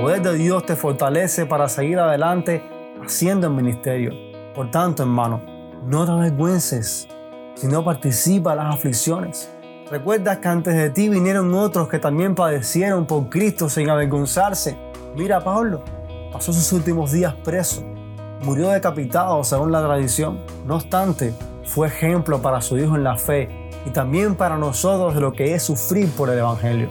poder de Dios te fortalece para seguir adelante haciendo el ministerio. Por tanto, hermano, no te avergüences, sino participa en las aflicciones. Recuerda que antes de ti vinieron otros que también padecieron por Cristo sin avergonzarse. Mira a Pablo, pasó sus últimos días preso, murió decapitado según la tradición. No obstante, fue ejemplo para su hijo en la fe y también para nosotros de lo que es sufrir por el Evangelio.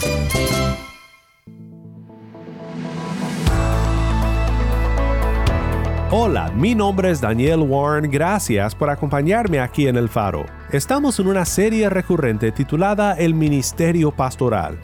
Hola, mi nombre es Daniel Warren, gracias por acompañarme aquí en El Faro. Estamos en una serie recurrente titulada El Ministerio Pastoral.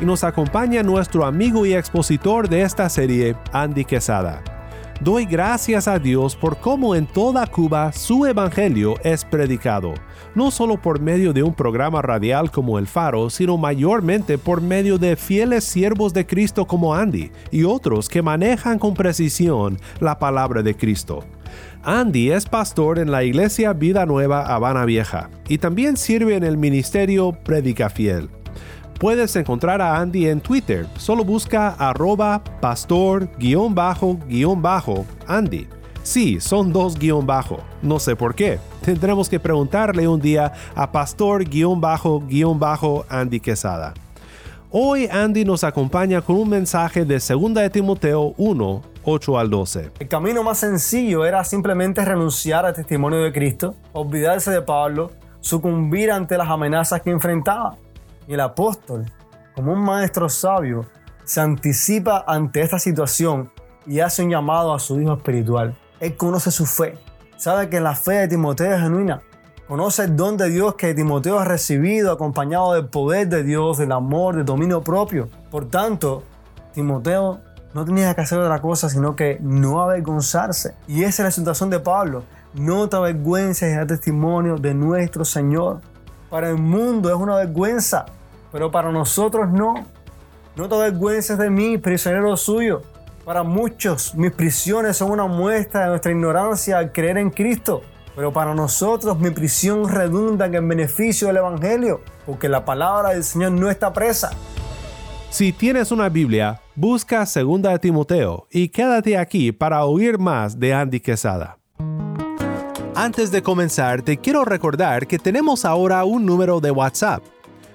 Y nos acompaña nuestro amigo y expositor de esta serie, Andy Quesada. Doy gracias a Dios por cómo en toda Cuba su evangelio es predicado, no solo por medio de un programa radial como El Faro, sino mayormente por medio de fieles siervos de Cristo como Andy y otros que manejan con precisión la palabra de Cristo. Andy es pastor en la iglesia Vida Nueva Habana Vieja y también sirve en el ministerio Predica Fiel. Puedes encontrar a Andy en Twitter. Solo busca arroba pastor-andy. Sí, son dos guion bajo. No sé por qué. Tendremos que preguntarle un día a pastor-andy Quesada. Hoy Andy nos acompaña con un mensaje de 2 de Timoteo 1, 8 al 12. El camino más sencillo era simplemente renunciar al testimonio de Cristo, olvidarse de Pablo, sucumbir ante las amenazas que enfrentaba. El apóstol, como un maestro sabio, se anticipa ante esta situación y hace un llamado a su hijo espiritual. Él conoce su fe, sabe que la fe de Timoteo es genuina, conoce el don de Dios que Timoteo ha recibido acompañado del poder de Dios, del amor, del dominio propio. Por tanto, Timoteo no tenía que hacer otra cosa sino que no avergonzarse. Y esa es la situación de Pablo. No te avergüences del testimonio de nuestro Señor. Para el mundo es una vergüenza, pero para nosotros no. No te avergüences de mí, prisionero suyo. Para muchos, mis prisiones son una muestra de nuestra ignorancia al creer en Cristo. Pero para nosotros, mi prisión redunda en beneficio del Evangelio, porque la palabra del Señor no está presa. Si tienes una Biblia, busca 2 de Timoteo y quédate aquí para oír más de Andy Quesada. Antes de comenzar, te quiero recordar que tenemos ahora un número de WhatsApp.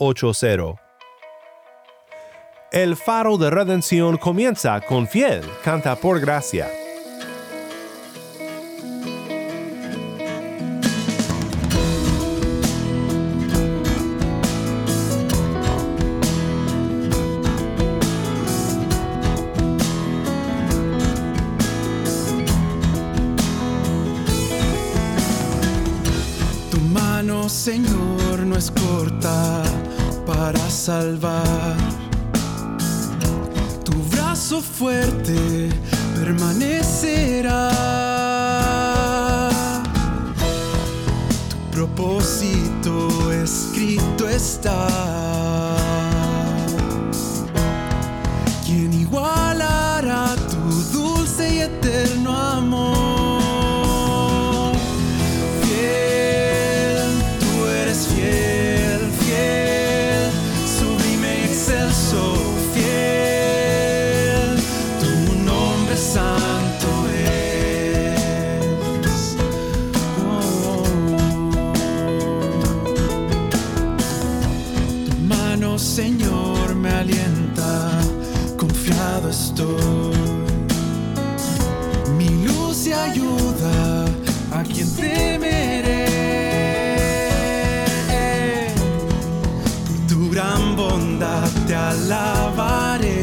1-786-373-4880. El faro de redención comienza con fiel, canta por gracia. Salvar. Tu brazo fuerte permanecerá. Tu gran bondad te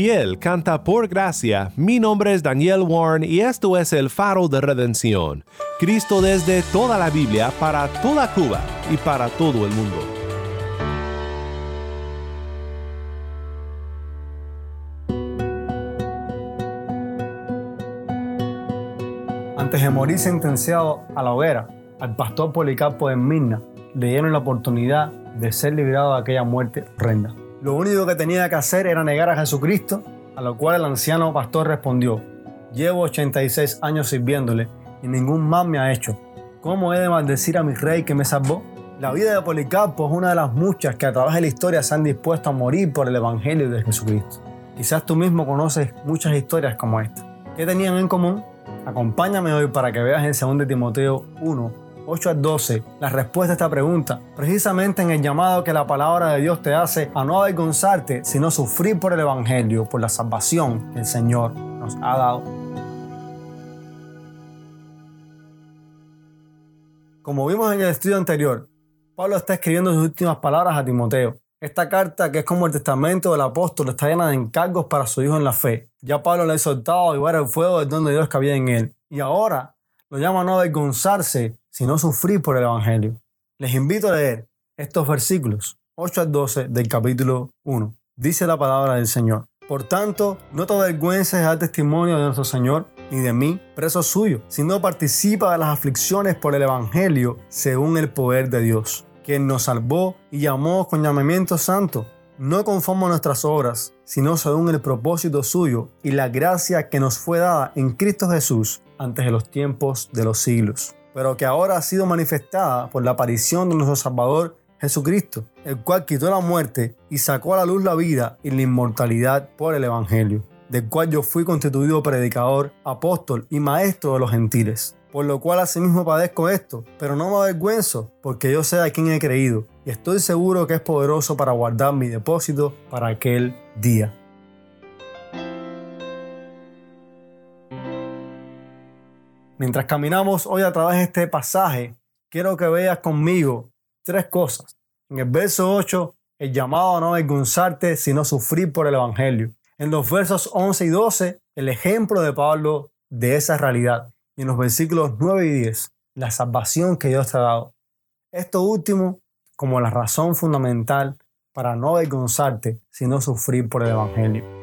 Fiel canta por gracia. Mi nombre es Daniel Warren y esto es el faro de redención. Cristo desde toda la Biblia para toda Cuba y para todo el mundo. Antes de morir sentenciado a la hoguera, al pastor Policarpo de Mirna le dieron la oportunidad de ser liberado de aquella muerte horrenda. Lo único que tenía que hacer era negar a Jesucristo, a lo cual el anciano pastor respondió, llevo 86 años sirviéndole y ningún mal me ha hecho. ¿Cómo he de maldecir a mi rey que me salvó? La vida de Policarpo es una de las muchas que a través de la historia se han dispuesto a morir por el Evangelio de Jesucristo. Quizás tú mismo conoces muchas historias como esta. ¿Qué tenían en común? Acompáñame hoy para que veas en 2 Timoteo 1, 8 al 12 la respuesta a esta pregunta, precisamente en el llamado que la palabra de Dios te hace a no avergonzarte, sino sufrir por el Evangelio, por la salvación que el Señor nos ha dado. Como vimos en el estudio anterior, Pablo está escribiendo sus últimas palabras a Timoteo. Esta carta, que es como el testamento del apóstol, está llena de encargos para su hijo en la fe. Ya Pablo le ha exhortado a llevar el fuego del don de Dios que había en él. Y ahora lo llama a no avergonzarse, sino sufrir por el Evangelio. Les invito a leer estos versículos 8 al 12 del capítulo 1. Dice la palabra del Señor. Por tanto, no te avergüences al testimonio de nuestro Señor, ni de mí, preso suyo, sino participa de las aflicciones por el Evangelio según el poder de Dios, quien nos salvó y llamó con llamamiento santo, no conforme a nuestras obras, sino según el propósito suyo y la gracia que nos fue dada en Cristo Jesús antes de los tiempos de los siglos, pero que ahora ha sido manifestada por la aparición de nuestro Salvador Jesucristo, el cual quitó la muerte y sacó a la luz la vida y la inmortalidad por el Evangelio, del cual yo fui constituido predicador, apóstol y maestro de los gentiles. Por lo cual asimismo padezco esto, pero no me avergüenzo, porque yo sé a quién he creído, y estoy seguro que es poderoso para guardar mi depósito para aquel día. Mientras caminamos hoy a través de este pasaje, quiero que veas conmigo tres cosas. En el verso 8, el llamado a no avergonzarte, sino sufrir por el Evangelio. En los versos 11 y 12, el ejemplo de Pablo de esa realidad. Y en los versículos 9 y 10, la salvación que Dios te ha dado. Esto último como la razón fundamental para no avergonzarte, sino sufrir por el Evangelio.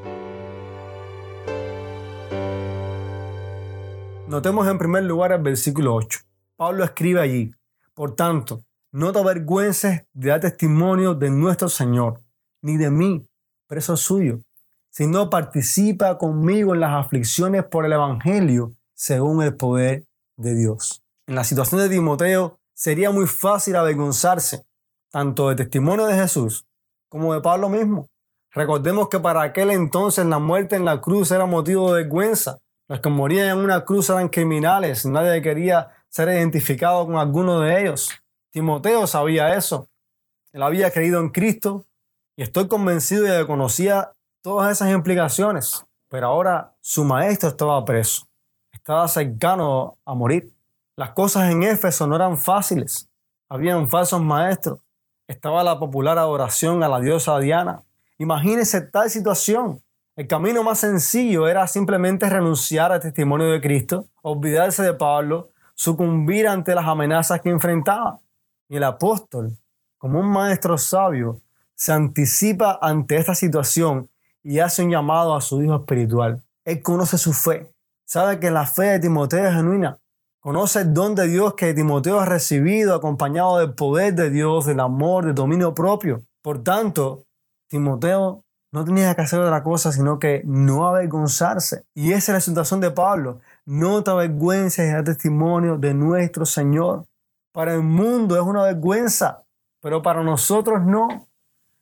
Notemos en primer lugar el versículo 8. Pablo escribe allí, por tanto, no te avergüences de dar testimonio de nuestro Señor, ni de mí, preso suyo, sino participa conmigo en las aflicciones por el Evangelio según el poder de Dios. En la situación de Timoteo sería muy fácil avergonzarse tanto del testimonio de Jesús como de Pablo mismo. Recordemos que para aquel entonces la muerte en la cruz era motivo de vergüenza. Los que morían en una cruz eran criminales, nadie quería ser identificado con alguno de ellos. Timoteo sabía eso. Él había creído en Cristo y estoy convencido de que conocía todas esas implicaciones. Pero ahora su maestro estaba preso, estaba cercano a morir. Las cosas en Éfeso no eran fáciles. Habían falsos maestros. Estaba la popular adoración a la diosa Diana. Imagínese tal situación. El camino más sencillo era simplemente renunciar al testimonio de Cristo, olvidarse de Pablo, sucumbir ante las amenazas que enfrentaba. Y el apóstol, como un maestro sabio, se anticipa ante esta situación y hace un llamado a su hijo espiritual. Él conoce su fe, sabe que la fe de Timoteo es genuina, conoce el don de Dios que Timoteo ha recibido, acompañado del poder de Dios, del amor, del dominio propio. Por tanto, Timoteo no tenía que hacer otra cosa sino que no avergonzarse. Y esa es la situación de Pablo. No te avergüences del testimonio de nuestro Señor. Para el mundo es una vergüenza, pero para nosotros no.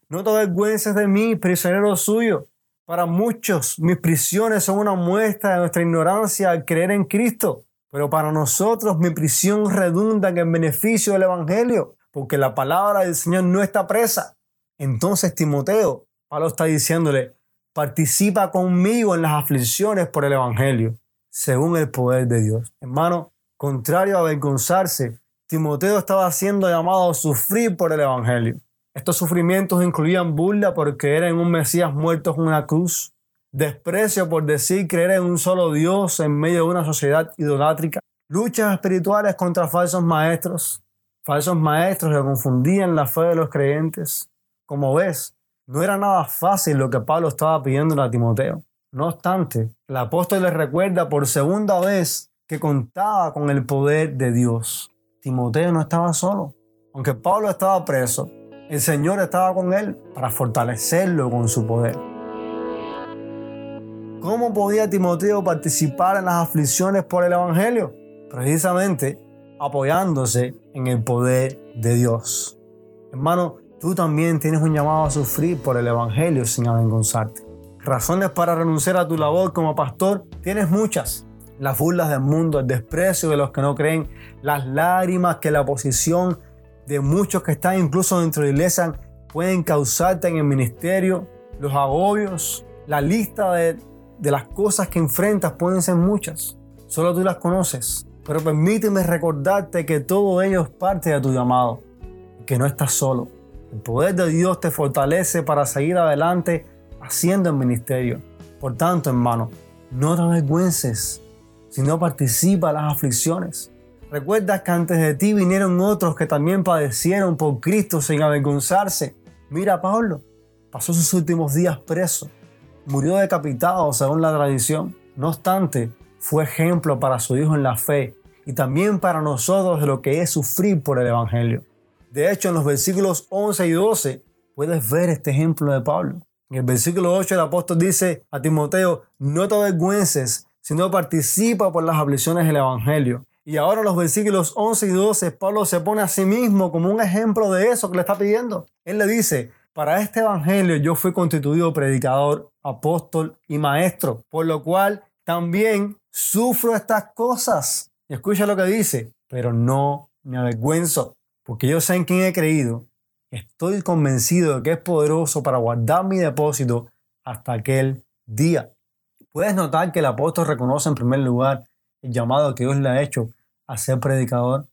No te avergüences de mí, prisionero suyo. Para muchos, mis prisiones son una muestra de nuestra ignorancia al creer en Cristo. Pero para nosotros, mi prisión redunda en beneficio del Evangelio, porque la palabra del Señor no está presa. Entonces, Timoteo, Pablo está diciéndole, participa conmigo en las aflicciones por el Evangelio, según el poder de Dios. Hermano, contrario a avergonzarse, Timoteo estaba siendo llamado a sufrir por el Evangelio. Estos sufrimientos incluían burla por creer en un Mesías muerto en una cruz, desprecio por decir creer en un solo Dios en medio de una sociedad idolátrica, luchas espirituales contra falsos maestros, falsos maestros que confundían la fe de los creyentes. Como ves, no era nada fácil lo que Pablo estaba pidiendo a Timoteo. No obstante, el apóstol le recuerda por segunda vez que contaba con el poder de Dios. Timoteo no estaba solo. Aunque Pablo estaba preso, el Señor estaba con él para fortalecerlo con su poder. ¿Cómo podía Timoteo participar en las aflicciones por el Evangelio? Precisamente apoyándose en el poder de Dios. Hermano, Tú también tienes un llamado a sufrir por el Evangelio sin avergonzarte. Razones para renunciar a tu labor como pastor tienes muchas. Las burlas del mundo, el desprecio de los que no creen, las lágrimas que la oposición de muchos que están incluso dentro de la iglesia pueden causarte en el ministerio, los agobios, la lista de, de las cosas que enfrentas pueden ser muchas. Solo tú las conoces. Pero permíteme recordarte que todo ello es parte de tu llamado, que no estás solo el poder de Dios te fortalece para seguir adelante haciendo el ministerio. Por tanto, hermano, no te avergüences, sino participa en las aflicciones. Recuerda que antes de ti vinieron otros que también padecieron por Cristo sin avergonzarse. Mira a Pablo, pasó sus últimos días preso, murió decapitado según la tradición. No obstante, fue ejemplo para su hijo en la fe y también para nosotros de lo que es sufrir por el Evangelio. De hecho, en los versículos 11 y 12 puedes ver este ejemplo de Pablo. En el versículo 8 el apóstol dice a Timoteo, no te avergüences, sino participa por las aflicciones del Evangelio. Y ahora en los versículos 11 y 12 Pablo se pone a sí mismo como un ejemplo de eso que le está pidiendo. Él le dice, para este Evangelio yo fui constituido predicador, apóstol y maestro, por lo cual también sufro estas cosas. Y escucha lo que dice, pero no me avergüenzo porque yo sé en quién he creído, estoy convencido de que es poderoso para guardar mi depósito hasta aquel día. Puedes notar que el apóstol reconoce en primer lugar el llamado que Dios le ha hecho a ser predicador,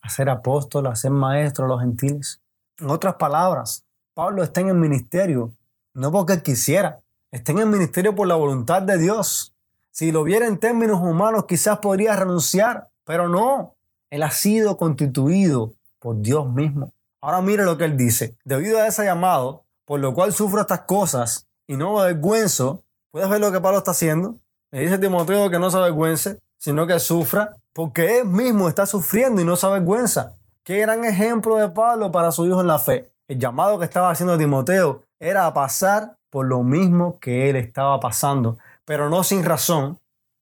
a ser apóstol, a ser maestro a los gentiles. En otras palabras, Pablo está en el ministerio no porque quisiera, está en el ministerio por la voluntad de Dios. Si lo viera en términos humanos, quizás podría renunciar, pero no. Él ha sido constituido Dios mismo. Ahora mire lo que él dice. Debido a ese llamado, por lo cual sufro estas cosas y no me avergüenzo, ¿puedes ver lo que Pablo está haciendo? Le dice Timoteo que no se avergüence, sino que sufra, porque él mismo está sufriendo y no se avergüenza. Qué gran ejemplo de Pablo para su hijo en la fe. El llamado que estaba haciendo Timoteo era a pasar por lo mismo que él estaba pasando, pero no sin razón.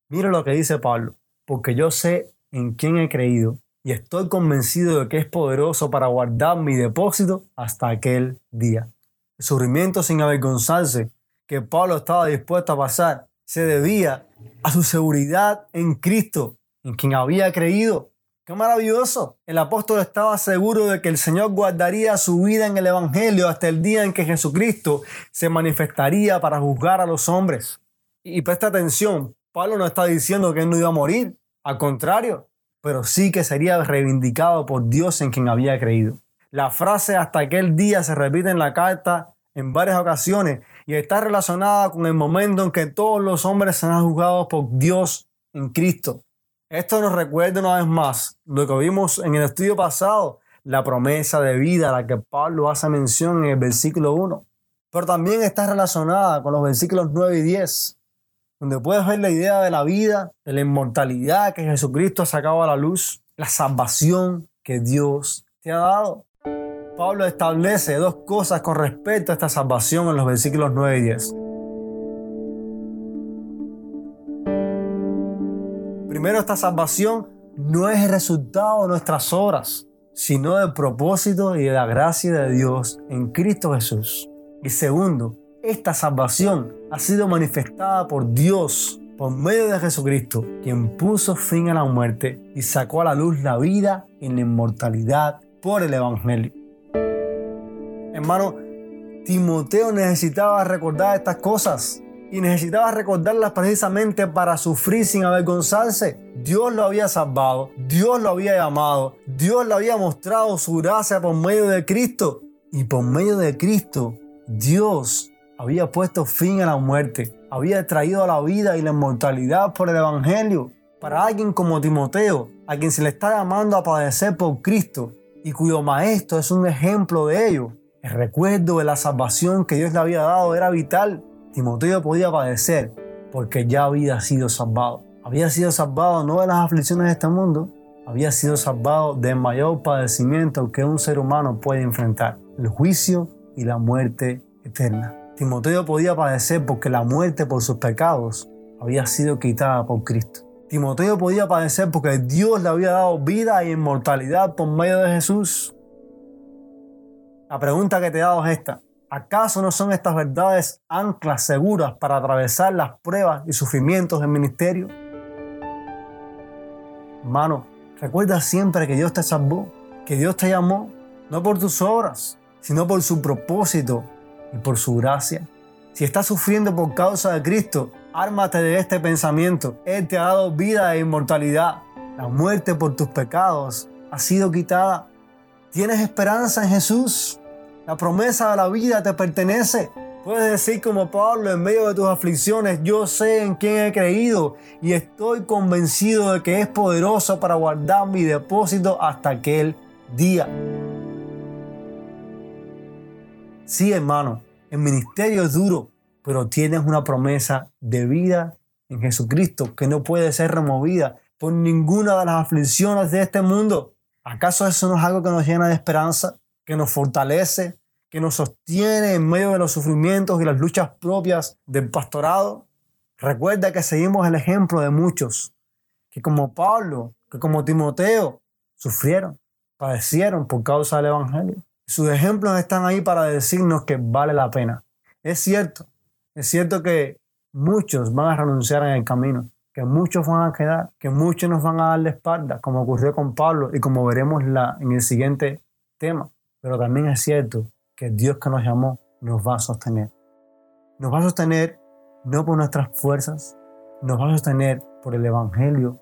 Mira lo que dice Pablo, porque yo sé en quién he creído y estoy convencido de que es poderoso para guardar mi depósito hasta aquel día. El sufrimiento sin avergonzarse que Pablo estaba dispuesto a pasar se debía a su seguridad en Cristo, en quien había creído. ¡Qué maravilloso! El apóstol estaba seguro de que el Señor guardaría su vida en el Evangelio hasta el día en que Jesucristo se manifestaría para juzgar a los hombres. Y presta atención, Pablo no está diciendo que él no iba a morir, al contrario, pero sí que sería reivindicado por Dios en quien había creído. La frase hasta aquel día se repite en la carta en varias ocasiones y está relacionada con el momento en que todos los hombres serán juzgados por Dios en Cristo. Esto nos recuerda una vez más lo que vimos en el estudio pasado, la promesa de vida a la que Pablo hace mención en el versículo 1. Pero también está relacionada con los versículos 9 y 10, donde puedes ver la idea de la vida, de la inmortalidad que Jesucristo ha sacado a la luz, la salvación que Dios te ha dado. Pablo establece dos cosas con respecto a esta salvación en los versículos 9 y 10. Primero, esta salvación no es el resultado de nuestras obras, sino del propósito y de la gracia de Dios en Cristo Jesús. Y segundo, esta salvación ha sido manifestada por Dios por medio de Jesucristo, quien puso fin a la muerte y sacó a la luz la vida en la inmortalidad por el Evangelio. Hermano, Timoteo necesitaba recordar estas cosas y necesitaba recordarlas precisamente para sufrir sin avergonzarse. Dios lo había salvado, Dios lo había llamado, Dios le había mostrado su gracia por medio de Cristo y por medio de Cristo Dios había puesto fin a la muerte, había traído a la vida y la inmortalidad por el Evangelio. Para alguien como Timoteo, a quien se le está llamando a padecer por Cristo y cuyo maestro es un ejemplo de ello, el recuerdo de la salvación que Dios le había dado era vital. Timoteo podía padecer porque ya había sido salvado. Había sido salvado no de las aflicciones de este mundo, había sido salvado del mayor padecimiento que un ser humano puede enfrentar, el juicio y la muerte eterna. Timoteo podía padecer porque la muerte por sus pecados había sido quitada por Cristo. Timoteo podía padecer porque Dios le había dado vida e inmortalidad por medio de Jesús. La pregunta que te he dado es esta. ¿Acaso no son estas verdades anclas seguras para atravesar las pruebas y sufrimientos del ministerio? Hermano, recuerda siempre que Dios te salvó, que Dios te llamó, no por tus obras, sino por su propósito y por su gracia. Si estás sufriendo por causa de Cristo, ármate de este pensamiento. Él te ha dado vida e inmortalidad. La muerte por tus pecados ha sido quitada. ¿Tienes esperanza en Jesús? La promesa de la vida te pertenece. Puedes decir como Pablo en medio de tus aflicciones, yo sé en quién he creído y estoy convencido de que es poderoso para guardar mi depósito hasta aquel día. Sí, hermano, el ministerio es duro, pero tienes una promesa de vida en Jesucristo que no puede ser removida por ninguna de las aflicciones de este mundo. ¿Acaso eso no es algo que nos llena de esperanza? que nos fortalece, que nos sostiene en medio de los sufrimientos y las luchas propias del pastorado. Recuerda que seguimos el ejemplo de muchos que como Pablo, que como Timoteo, sufrieron, padecieron por causa del Evangelio. Sus ejemplos están ahí para decirnos que vale la pena. Es cierto, es cierto que muchos van a renunciar en el camino, que muchos van a quedar, que muchos nos van a dar la espalda, como ocurrió con Pablo y como veremos en el siguiente tema. Pero también es cierto que Dios que nos llamó nos va a sostener. Nos va a sostener no por nuestras fuerzas, nos va a sostener por el Evangelio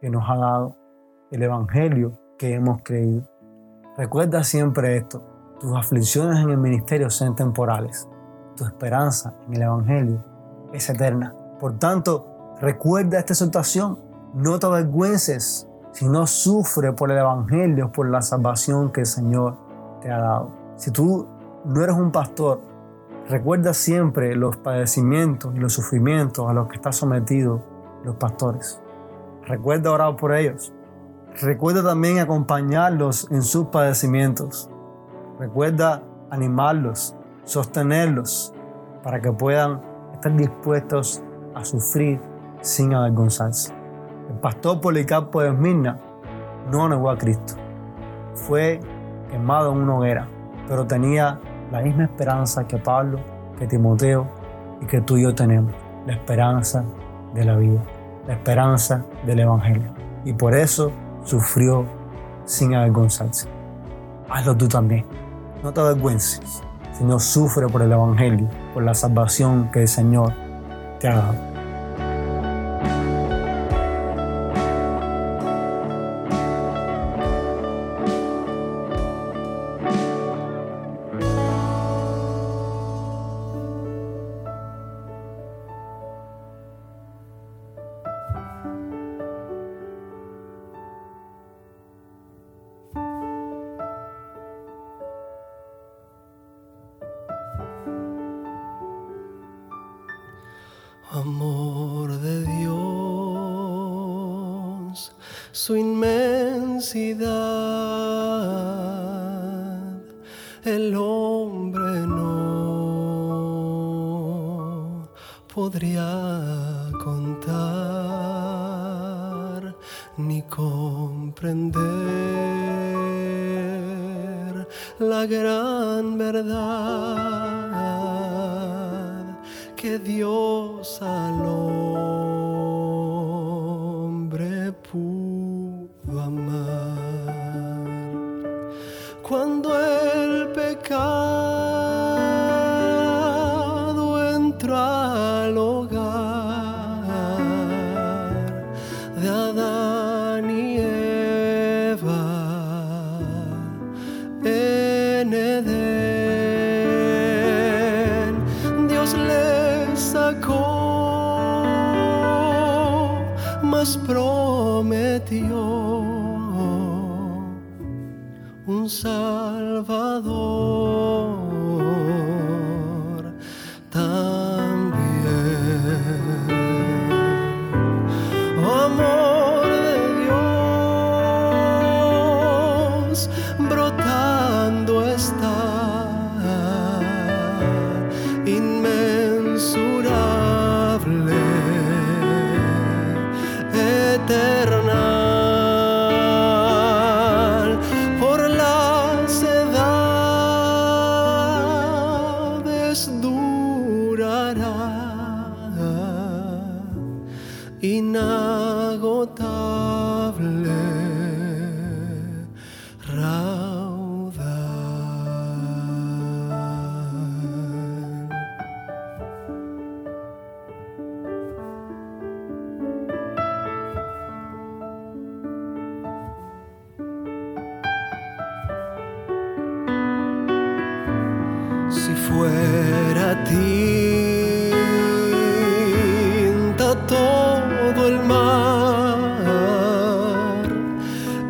que nos ha dado, el Evangelio que hemos creído. Recuerda siempre esto, tus aflicciones en el ministerio son temporales, tu esperanza en el Evangelio es eterna. Por tanto, recuerda esta exhortación, no te avergüences, sino sufre por el Evangelio, por la salvación que el Señor te ha dado. Si tú no eres un pastor, recuerda siempre los padecimientos y los sufrimientos a los que están sometidos los pastores. Recuerda orar por ellos. Recuerda también acompañarlos en sus padecimientos. Recuerda animarlos, sostenerlos para que puedan estar dispuestos a sufrir sin avergonzarse. El pastor Policarpo de Esmirna no negó a Cristo. Fue quemado en una hoguera, pero tenía la misma esperanza que Pablo, que Timoteo y que tú y yo tenemos, la esperanza de la vida, la esperanza del Evangelio. Y por eso sufrió sin avergonzarse. Hazlo tú también. No te avergüences, sino sufre por el Evangelio, por la salvación que el Señor te ha dado. El hombre no podría contar ni comprender la gran verdad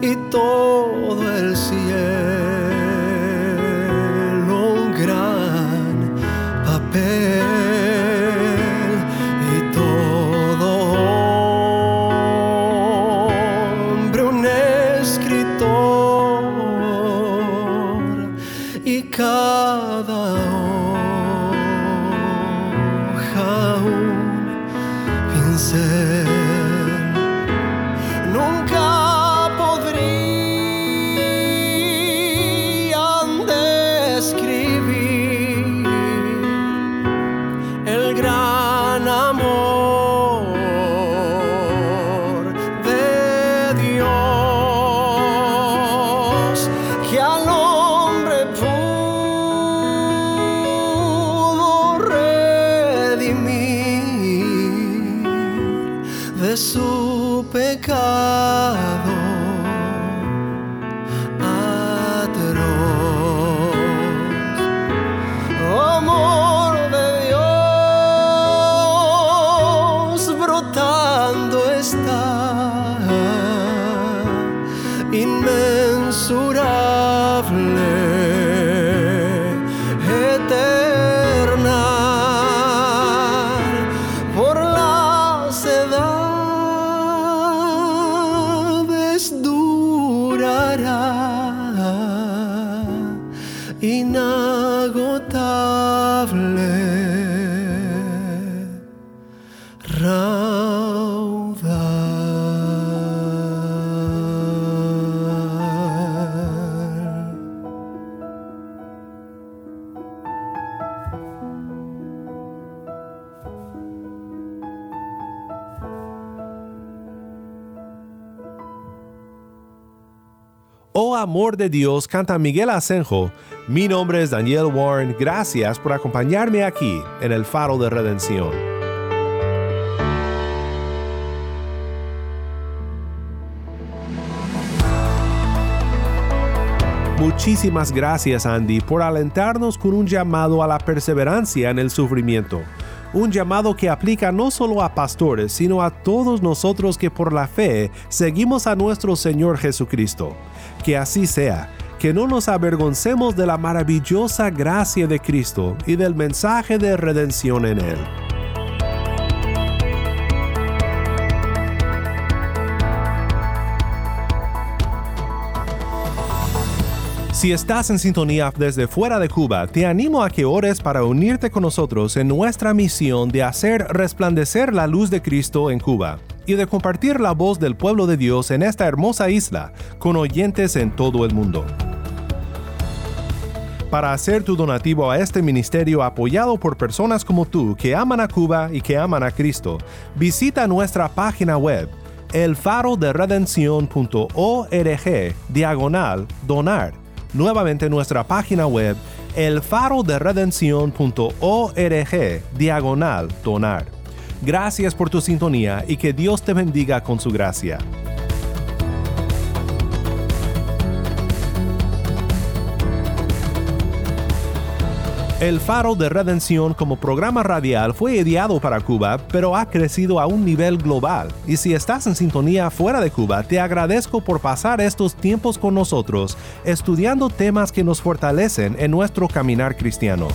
y todo el cielo de su pecado Oh amor de Dios, canta Miguel Asenjo. Mi nombre es Daniel Warren. Gracias por acompañarme aquí en el Faro de Redención. Muchísimas gracias Andy por alentarnos con un llamado a la perseverancia en el sufrimiento. Un llamado que aplica no solo a pastores, sino a todos nosotros que por la fe seguimos a nuestro Señor Jesucristo. Que así sea, que no nos avergoncemos de la maravillosa gracia de Cristo y del mensaje de redención en Él. Si estás en sintonía desde fuera de Cuba, te animo a que ores para unirte con nosotros en nuestra misión de hacer resplandecer la luz de Cristo en Cuba y de compartir la voz del pueblo de Dios en esta hermosa isla con oyentes en todo el mundo. Para hacer tu donativo a este ministerio apoyado por personas como tú que aman a Cuba y que aman a Cristo, visita nuestra página web elfaroderedención.org diagonal donar nuevamente nuestra página web elfaroderedención.org diagonal donar. Gracias por tu sintonía y que Dios te bendiga con su gracia. El Faro de Redención como programa radial fue ideado para Cuba, pero ha crecido a un nivel global. Y si estás en sintonía fuera de Cuba, te agradezco por pasar estos tiempos con nosotros, estudiando temas que nos fortalecen en nuestro caminar cristiano.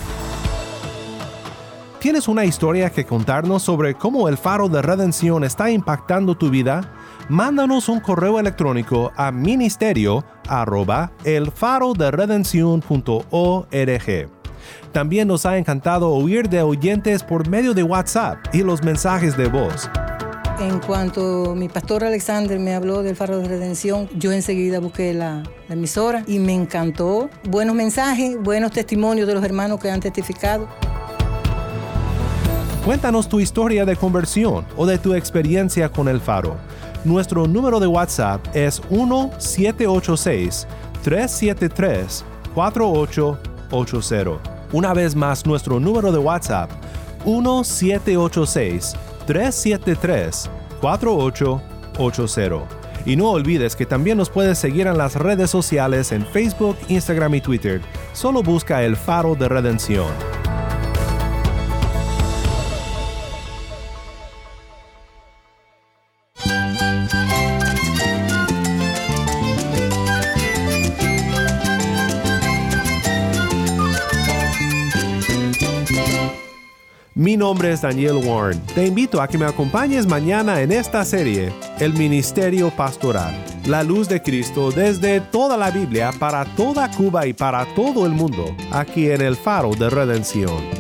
¿Tienes una historia que contarnos sobre cómo el Faro de Redención está impactando tu vida? Mándanos un correo electrónico a ministerio. También nos ha encantado oír de oyentes por medio de WhatsApp y los mensajes de voz. En cuanto mi pastor Alexander me habló del Faro de Redención, yo enseguida busqué la, emisora y me encantó. Buenos mensajes, buenos testimonios de los hermanos que han testificado. Cuéntanos tu historia de conversión o de tu experiencia con el Faro. Nuestro número de WhatsApp es 1-786-373-4880. Una vez más, nuestro número de WhatsApp 1-786-373-4880. Y no olvides que también nos puedes seguir en las redes sociales en Facebook, Instagram y Twitter. Solo busca el faro de redención. Mi nombre es Daniel Warren. Te invito a que me acompañes mañana en esta serie, El Ministerio Pastoral, la luz de Cristo desde toda la Biblia para toda Cuba y para todo el mundo, aquí en el Faro de Redención.